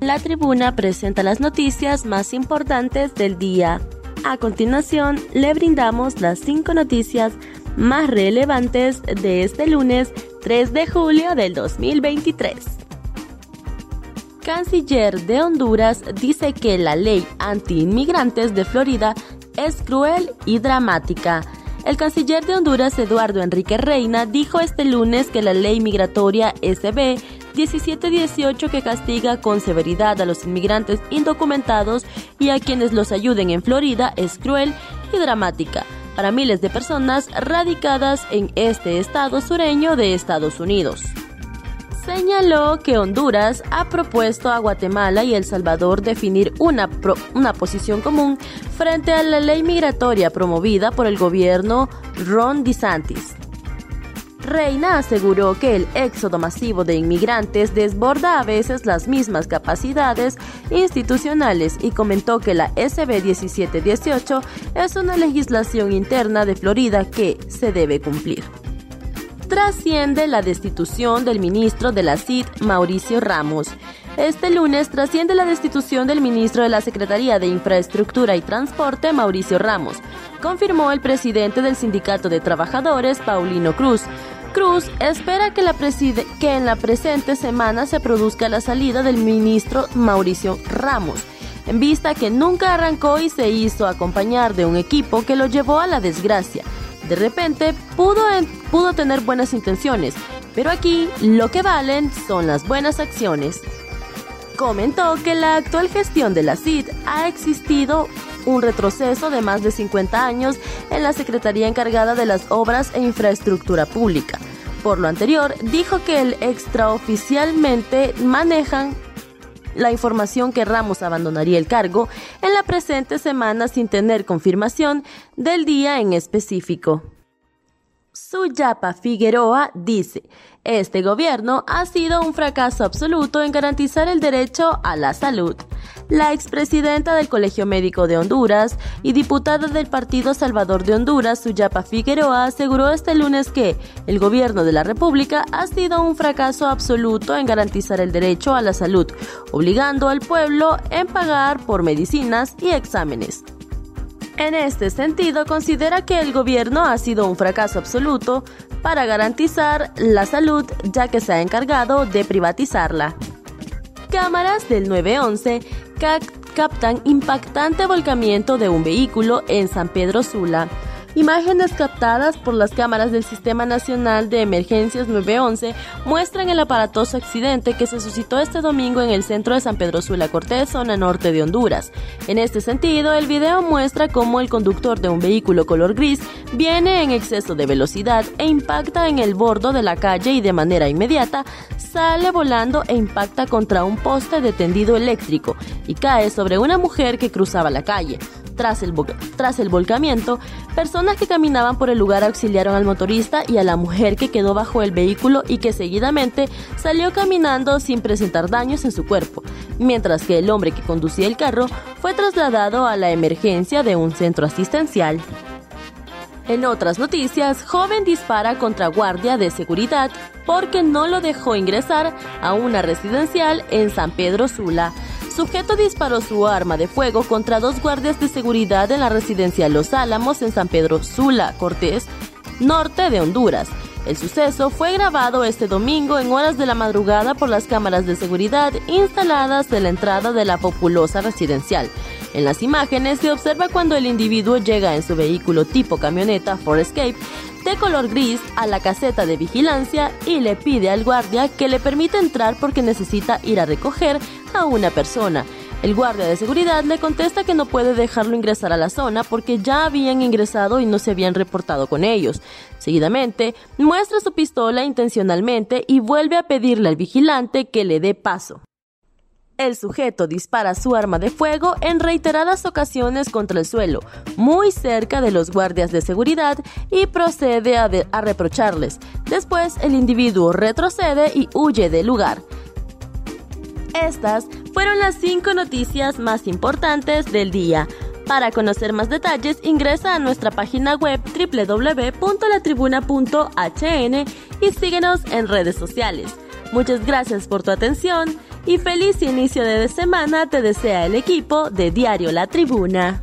La tribuna presenta las noticias más importantes del día. A continuación, le brindamos las cinco noticias más relevantes de este lunes 3 de julio del 2023. Canciller de Honduras dice que la ley anti-inmigrantes de Florida es cruel y dramática. El canciller de Honduras, Eduardo Enrique Reina, dijo este lunes que la ley migratoria SB 1718 que castiga con severidad a los inmigrantes indocumentados y a quienes los ayuden en Florida es cruel y dramática para miles de personas radicadas en este estado sureño de Estados Unidos. Señaló que Honduras ha propuesto a Guatemala y El Salvador definir una, una posición común frente a la ley migratoria promovida por el gobierno Ron DeSantis. Reina aseguró que el éxodo masivo de inmigrantes desborda a veces las mismas capacidades institucionales y comentó que la SB 1718 es una legislación interna de Florida que se debe cumplir trasciende la destitución del ministro de la CID, Mauricio Ramos. Este lunes trasciende la destitución del ministro de la Secretaría de Infraestructura y Transporte, Mauricio Ramos, confirmó el presidente del Sindicato de Trabajadores, Paulino Cruz. Cruz espera que, la que en la presente semana se produzca la salida del ministro Mauricio Ramos, en vista que nunca arrancó y se hizo acompañar de un equipo que lo llevó a la desgracia. De repente pudo, pudo tener buenas intenciones, pero aquí lo que valen son las buenas acciones. Comentó que la actual gestión de la CID ha existido un retroceso de más de 50 años en la Secretaría encargada de las Obras e Infraestructura Pública. Por lo anterior, dijo que el extraoficialmente manejan la información que Ramos abandonaría el cargo en la presente semana sin tener confirmación del día en específico. Suyapa Figueroa dice, este gobierno ha sido un fracaso absoluto en garantizar el derecho a la salud. La expresidenta del Colegio Médico de Honduras y diputada del Partido Salvador de Honduras, Suyapa Figueroa, aseguró este lunes que el gobierno de la República ha sido un fracaso absoluto en garantizar el derecho a la salud, obligando al pueblo en pagar por medicinas y exámenes. En este sentido, considera que el gobierno ha sido un fracaso absoluto para garantizar la salud, ya que se ha encargado de privatizarla. Cámaras del 911 captan impactante volcamiento de un vehículo en San Pedro Sula. Imágenes captadas por las cámaras del Sistema Nacional de Emergencias 911 muestran el aparatoso accidente que se suscitó este domingo en el centro de San Pedro Sula Cortés, zona norte de Honduras. En este sentido, el video muestra cómo el conductor de un vehículo color gris viene en exceso de velocidad e impacta en el bordo de la calle y de manera inmediata sale volando e impacta contra un poste de tendido eléctrico y cae sobre una mujer que cruzaba la calle. Tras el, volcamiento, personas que caminaban por el lugar auxiliaron al motorista y a la mujer que quedó bajo el vehículo y que seguidamente salió caminando sin presentar daños en su cuerpo, mientras que el hombre que conducía el carro fue trasladado a la emergencia de un centro asistencial. En otras noticias, joven dispara contra guardia de seguridad porque no lo dejó ingresar a una residencial en San Pedro Sula sujeto disparó su arma de fuego contra dos guardias de seguridad en la residencia Los Álamos en San Pedro Sula, Cortés, norte de Honduras. El suceso fue grabado este domingo en horas de la madrugada por las cámaras de seguridad instaladas en la entrada de la populosa residencial. En las imágenes se observa cuando el individuo llega en su vehículo tipo camioneta Ford Escape de color gris a la caseta de vigilancia y le pide al guardia que le permita entrar porque necesita ir a recoger a una persona. El guardia de seguridad le contesta que no puede dejarlo ingresar a la zona porque ya habían ingresado y no se habían reportado con ellos. Seguidamente, muestra su pistola intencionalmente y vuelve a pedirle al vigilante que le dé paso. El sujeto dispara su arma de fuego en reiteradas ocasiones contra el suelo, muy cerca de los guardias de seguridad, y procede a, reprocharles. Después, el individuo retrocede y huye del lugar. Estas fueron las cinco noticias más importantes del día. Para conocer más detalles, ingresa a nuestra página web www.latribuna.hn y síguenos en redes sociales. Muchas gracias por tu atención y feliz inicio de semana te desea el equipo de Diario La Tribuna.